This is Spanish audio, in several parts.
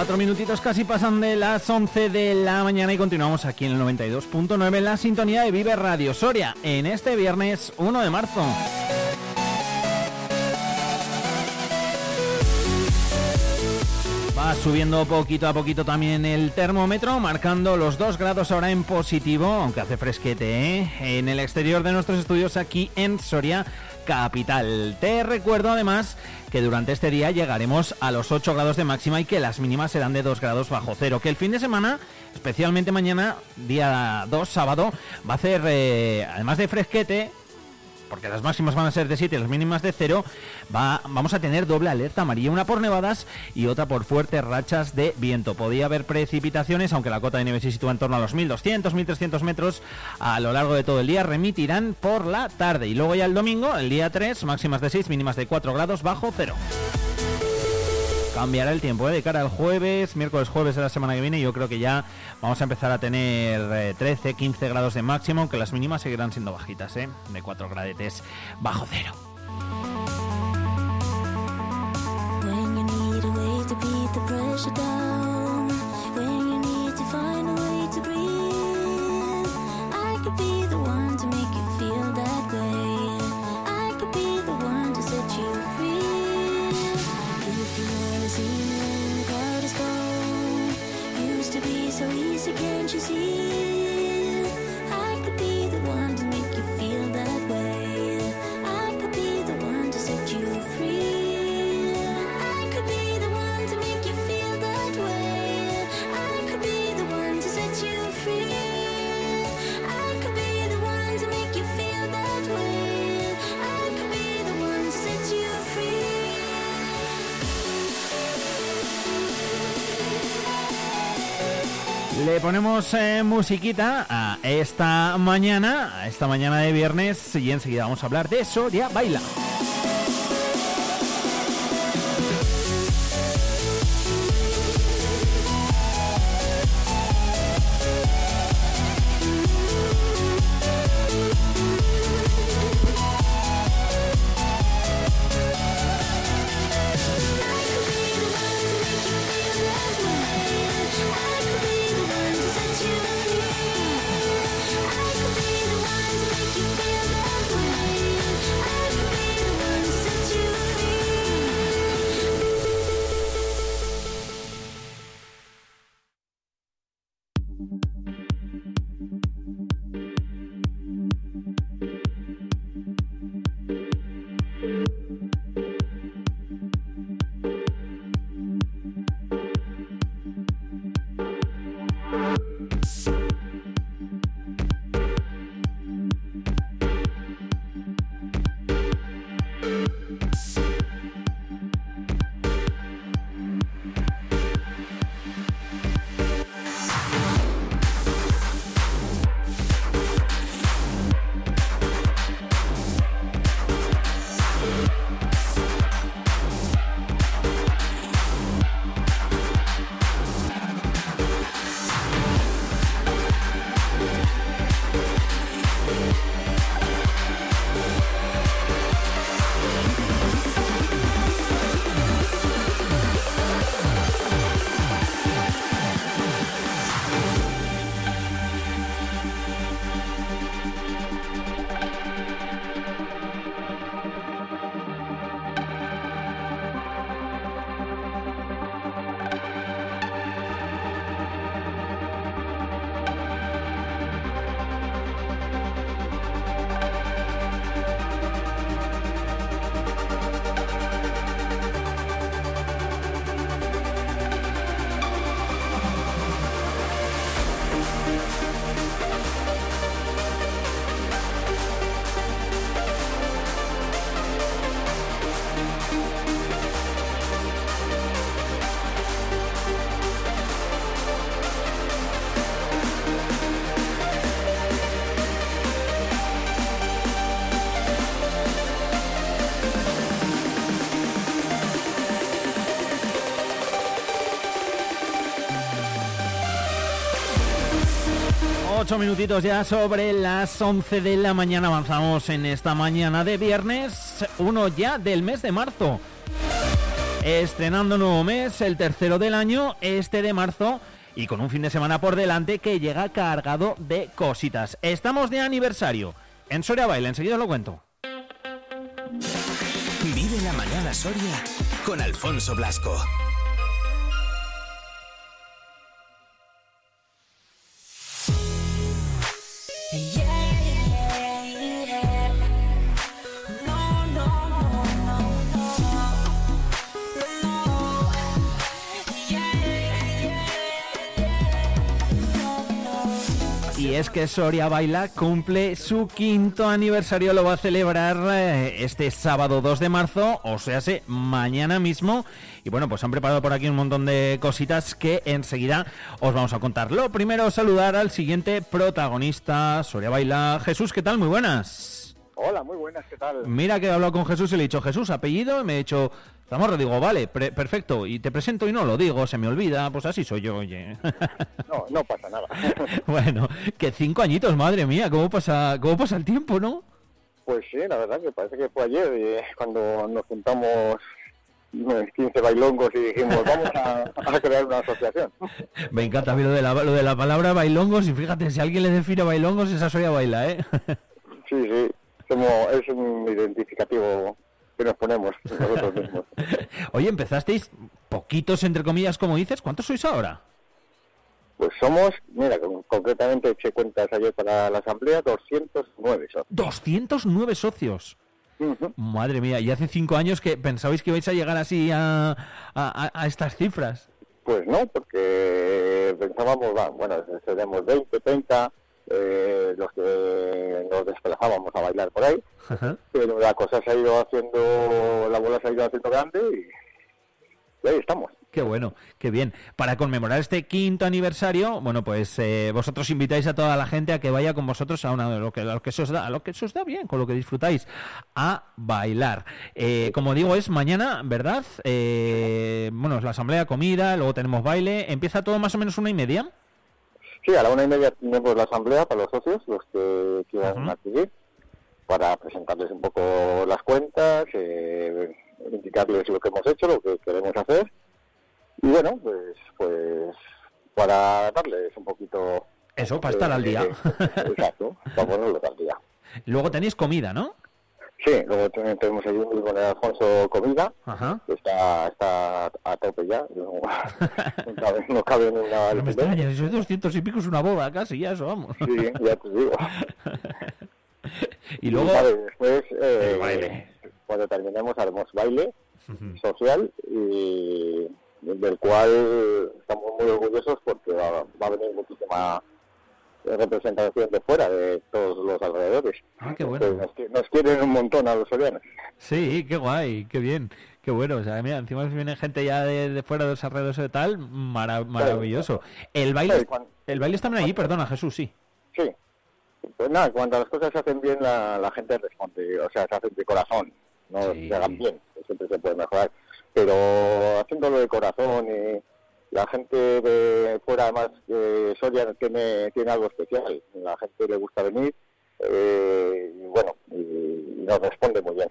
Cuatro minutitos casi pasan de las 11 de la mañana y continuamos aquí en el 92.9 en la sintonía de Vive Radio Soria en este viernes 1 de marzo. Va subiendo poquito a poquito también el termómetro, marcando los 2 grados ahora en positivo, aunque hace fresquete, ¿eh? en el exterior de nuestros estudios aquí en Soria capital. Te recuerdo además que durante este día llegaremos a los 8 grados de máxima y que las mínimas serán de 2 grados bajo cero. Que el fin de semana, especialmente mañana, día 2, sábado, va a hacer, eh, además de fresquete, porque las máximas van a ser de 7 y las mínimas de 0, va, vamos a tener doble alerta amarilla, una por nevadas y otra por fuertes rachas de viento. Podía haber precipitaciones, aunque la cota de nieve se sitúa en torno a los 1200, 1300 metros a lo largo de todo el día, remitirán por la tarde. Y luego ya el domingo, el día 3, máximas de 6, mínimas de 4 grados bajo 0. Cambiará el tiempo ¿eh? de cara al jueves, miércoles, jueves de la semana que viene. Yo creo que ya vamos a empezar a tener eh, 13, 15 grados de máximo, aunque las mínimas seguirán siendo bajitas, ¿eh? de 4 gradetes bajo cero. Le ponemos eh, musiquita a esta mañana, a esta mañana de viernes, y enseguida vamos a hablar de Soria Baila. 8 minutitos ya sobre las 11 de la mañana. Avanzamos en esta mañana de viernes, uno ya del mes de marzo. Estrenando nuevo mes, el tercero del año, este de marzo, y con un fin de semana por delante que llega cargado de cositas. Estamos de aniversario. En Soria Baile, enseguida os lo cuento. Vive la mañana Soria con Alfonso Blasco. Es que Soria Baila cumple su quinto aniversario, lo va a celebrar eh, este sábado 2 de marzo, o sea, se mañana mismo. Y bueno, pues han preparado por aquí un montón de cositas que enseguida os vamos a contar. Lo primero, saludar al siguiente protagonista, Soria Baila. Jesús, ¿qué tal? Muy buenas. Hola, muy buenas, ¿qué tal? Mira que he hablado con Jesús y le he dicho, Jesús, apellido, y me he dicho, Zamorra, digo, vale, pre- perfecto, y te presento y no lo digo, se me olvida, pues así soy yo, oye. No, no pasa nada. bueno, que cinco añitos, madre mía, cómo pasa, cómo pasa el tiempo, ¿no? Pues sí, la verdad que parece que fue ayer eh, cuando nos juntamos eh, 15 bailongos y dijimos, vamos a, a crear una asociación. Me encanta a mí lo de la, lo de la palabra bailongos y fíjate, si alguien le define bailongos, esa soy a baila, ¿eh? Sí, sí, somos, es un identificativo que nos ponemos nosotros mismos. Oye, empezasteis poquitos, entre comillas, como dices, ¿cuántos sois ahora? Pues somos, mira, con- concretamente eché cuentas ayer para la asamblea, 209 son. 209 socios. Madre mía, y hace cinco años que pensabais que ibais a llegar así a, a- a- estas cifras. Pues no, porque pensábamos, bueno, seremos 20, 30, eh, los que nos desplazábamos a bailar por ahí, Ajá. pero la cosa se ha ido haciendo, la bola se ha ido haciendo grande y, y ahí estamos. Qué bueno, qué bien. Para conmemorar este quinto aniversario, bueno, pues eh, vosotros invitáis a toda la gente a que vaya con vosotros a una de lo que, a lo que se os da, a lo que se os da bien, con lo que disfrutáis, a bailar. Eh, como digo, es mañana, ¿verdad? Eh, bueno, es la asamblea, comida, luego tenemos baile. Empieza todo más o menos una y media. Sí, a la una y media tenemos la asamblea para los socios, los que quieran Ujú. adquirir, para presentarles un poco las cuentas, eh, indicarles lo que hemos hecho, lo que queremos hacer. Y bueno, pues, pues para darles un poquito... Eso, para estar al día. eh, exacto, para ponerlos al día. Luego tenéis comida, ¿no? Sí, luego tenemos ahí un con el Alfonso Comida, Ajá. que está, está a tope ya, no, no cabe, no cabe en una... No me extraña, si sois 200 y pico es una boda casi, ya eso, vamos. Sí, ya te digo. Y luego... vale, después, eh, baile. cuando terminemos, haremos baile social y del cual estamos muy orgullosos porque va, va a venir muchísima representación de fuera, de todos los alrededores. Ah, qué bueno. Entonces, nos, nos quieren un montón a los sorianos. Sí, qué guay, qué bien, qué bueno. O sea, mira, encima viene gente ya de, de fuera de los alrededores de tal, mara- maravilloso. El baile, Sí, cuan- el baile está allí, perdona, Jesús, sí. Sí. Pues nada, cuando las cosas se hacen bien, la, la gente responde, o sea, se hacen de corazón, no Sí. se hagan bien, siempre se puede mejorar. Pero haciéndolo de corazón y la gente de fuera, además, eh, Soria tiene, tiene algo especial. La gente le gusta venir eh, y bueno, y nos responde muy bien.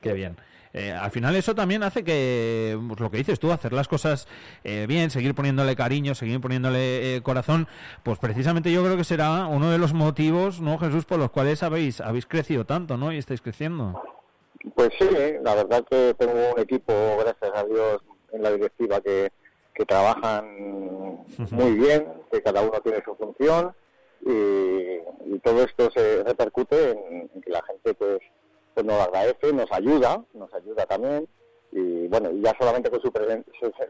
Qué bien. Eh, al final eso también hace que, pues lo que dices tú, hacer las cosas eh, bien, seguir poniéndole cariño, seguir poniéndole eh, corazón, pues precisamente yo creo que será uno de los motivos, ¿no, Jesús, por los cuales habéis, habéis crecido tanto, ¿no? Y estáis creciendo. Pues sí, la verdad que tengo un equipo, gracias a Dios, en la directiva que, que trabajan muy bien, que cada uno tiene su función y, y todo esto se repercute en, en que la gente pues, pues nos agradece, nos ayuda, nos ayuda también y bueno, y ya solamente con su presen-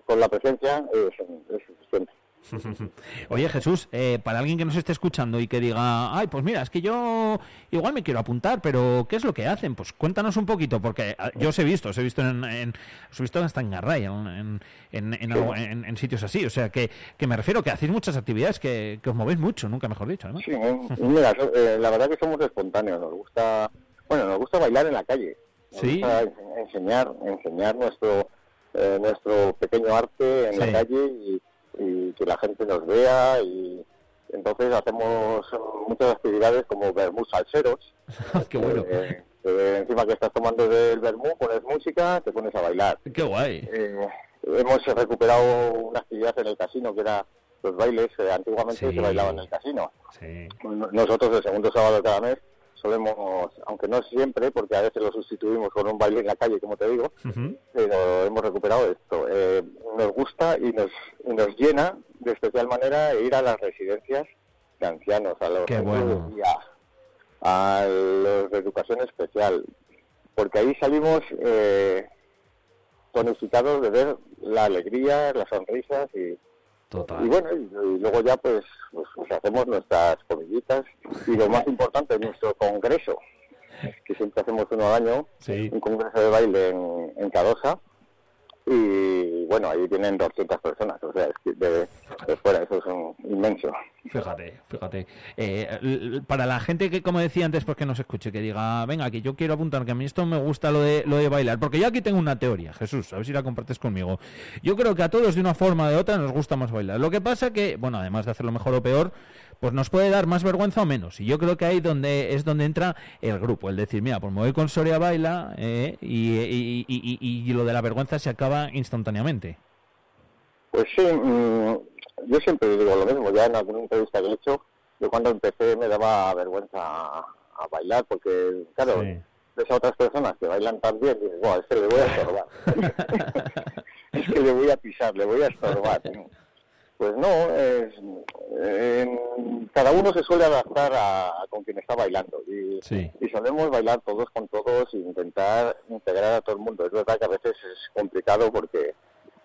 con la presencia es, es suficiente. Oye Jesús, eh, para alguien que nos esté escuchando y que diga, ay, pues mira, es que yo igual me quiero apuntar, pero ¿qué es lo que hacen? Pues cuéntanos un poquito, porque ah, yo os he visto, os he visto en, en- os he visto hasta en Garray, en, en, en- sitios así, o sea que, que me refiero que hacéis muchas actividades, que, que os movéis mucho, nunca mejor dicho, además. Sí, mira, eh, la verdad que somos espontáneos, nos gusta, bueno, nos gusta bailar en la calle, nos Sí. gusta ense- enseñar, enseñar nuestro eh, nuestro pequeño arte en Sí. la calle y, y que la gente nos vea y entonces hacemos muchas actividades como vermú salseros. Qué bueno. Eh, eh, encima que estás tomando del vermú, pones música, te pones a bailar. Qué guay. Eh, hemos recuperado una actividad en el casino que era los bailes, eh, antiguamente Sí. se bailaba en el casino. Sí. Nosotros el segundo sábado de cada mes solemos, aunque no siempre, porque a veces lo sustituimos con un baile en la calle, como te digo, pero hemos recuperado esto. Eh, nos gusta y nos, y nos llena de especial manera ir a las residencias de ancianos, a los bueno. de día, a los de educación especial, porque ahí salimos eh, tonificados de ver la alegría, las sonrisas y, Total. y bueno, y, y luego ya pues, pues, pues hacemos nuestras comillitas y lo más importante, nuestro congreso, que siempre hacemos uno al año, Sí. un congreso de baile en, en Cadosa y bueno, ahí vienen 200 personas, o sea, es que de, fuera, eso es un inmenso. Fíjate, fíjate. Eh, para la gente que, como decía antes, pues que nos escuche, que diga, venga, que yo quiero apuntar, que a mí esto me gusta lo de, lo de bailar, porque yo aquí tengo una teoría, Jesús, a ver si la compartes conmigo. Yo creo que a todos de una forma o de otra nos gusta más bailar. Lo que pasa que, bueno, además de hacerlo mejor o peor, pues nos puede dar más vergüenza o menos. Y yo creo que ahí donde es donde entra el grupo, el decir, mira, pues me voy con Soria Baila eh, y, y- y- y- y lo de la vergüenza se acaba instantáneamente. Pues sí, mm, yo siempre digo lo mismo, ya en alguna entrevista que he hecho, yo cuando empecé me daba vergüenza a, a bailar, porque claro, Sí. ves a otras personas que bailan tan bien y dices, "Buah, es que le voy a estorbar. es que le voy a pisar, le voy a estorbar. Pues no, es, en- cada uno se suele adaptar a, a con quien está bailando y, Sí. y solemos bailar todos con todos e intentar integrar a todo el mundo. Es verdad que a veces es complicado porque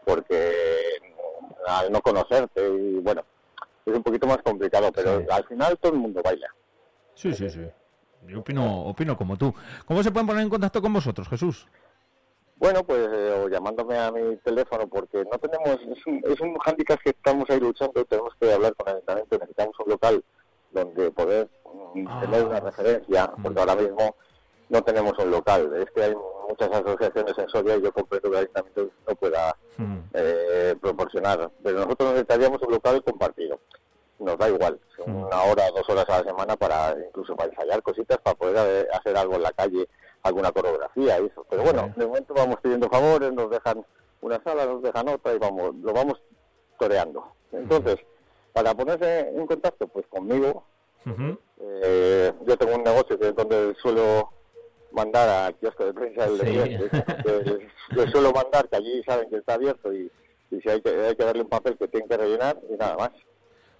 porque al no conocerte y bueno, es un poquito más complicado, pero Sí. al final todo el mundo baila. Sí, sí, sí. Yo opino, opino como tú. ¿Cómo se pueden poner en contacto con vosotros, Jesús? Bueno, pues eh, o llamándome a mi teléfono porque no tenemos, es un, es un hándicap que estamos ahí luchando, tenemos que hablar con el ayuntamiento, necesitamos un local donde poder mm, Ah. tener una referencia, porque ahora mismo no tenemos un local. Es que hay muchas asociaciones en Soria y yo comprendo que el ayuntamiento no pueda Mm. eh, proporcionar, pero nosotros necesitaríamos un local compartido. Nos da igual, Mm. una hora, dos horas a la semana para incluso para ensayar cositas, para poder eh, hacer algo en la calle, alguna coreografía y eso. Pero bueno, de momento vamos pidiendo favores, nos dejan una sala, nos dejan otra y vamos, lo vamos toreando. Entonces, para ponerse en contacto, pues conmigo, eh, yo tengo un negocio que es donde suelo mandar al kiosco de prensa del Sí. cliente, les suelo mandar que allí saben que está abierto y, y si hay que, hay que darle un papel que tienen que rellenar y nada más.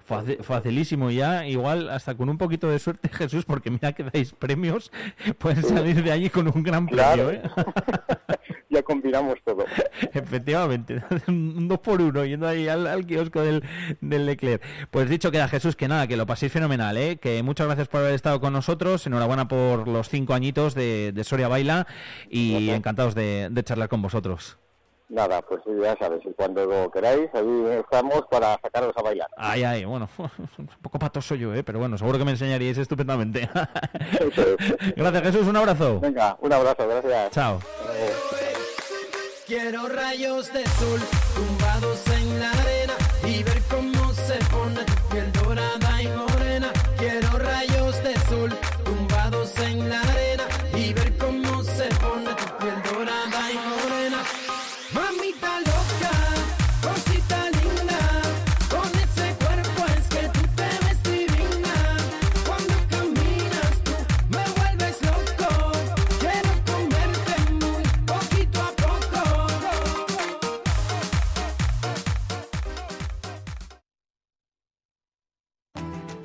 Faci- Facilísimo ya, igual hasta con un poquito de suerte, Jesús, porque mira que dais premios, pueden salir de allí con un gran Claro. premio, ¿eh? ya combinamos todo. Efectivamente, un dos por uno, yendo ahí al, al kiosco del, del Leclerc. Pues dicho queda, Jesús, que nada, que lo paséis fenomenal, ¿eh? que muchas gracias por haber estado con nosotros, enhorabuena por los cinco añitos de, de Soria Baila y Gracias. encantados de, de charlar con vosotros. Nada, pues ya sabes, y cuando queráis, allí estamos para sacaros a bailar. Ay, ay, bueno, un poco patoso yo, ¿eh? pero bueno, seguro que me enseñaríais estupendamente. Gracias, Jesús, un abrazo. Venga, un abrazo, gracias. Chao. Quiero rayos de sol tumbados en la arena y ver cómo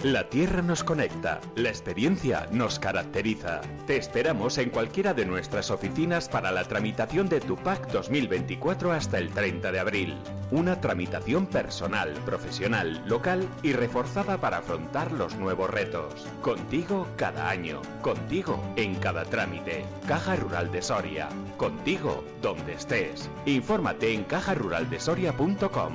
La tierra nos conecta, la experiencia nos caracteriza. Te esperamos en cualquiera de nuestras oficinas para la tramitación de tu PAC 2024 hasta el 30 de abril. Una tramitación personal, profesional, local y reforzada para afrontar los nuevos retos. Contigo cada año, contigo en cada trámite. Caja Rural de Soria, contigo donde estés. Infórmate en cajaruraldesoria.com.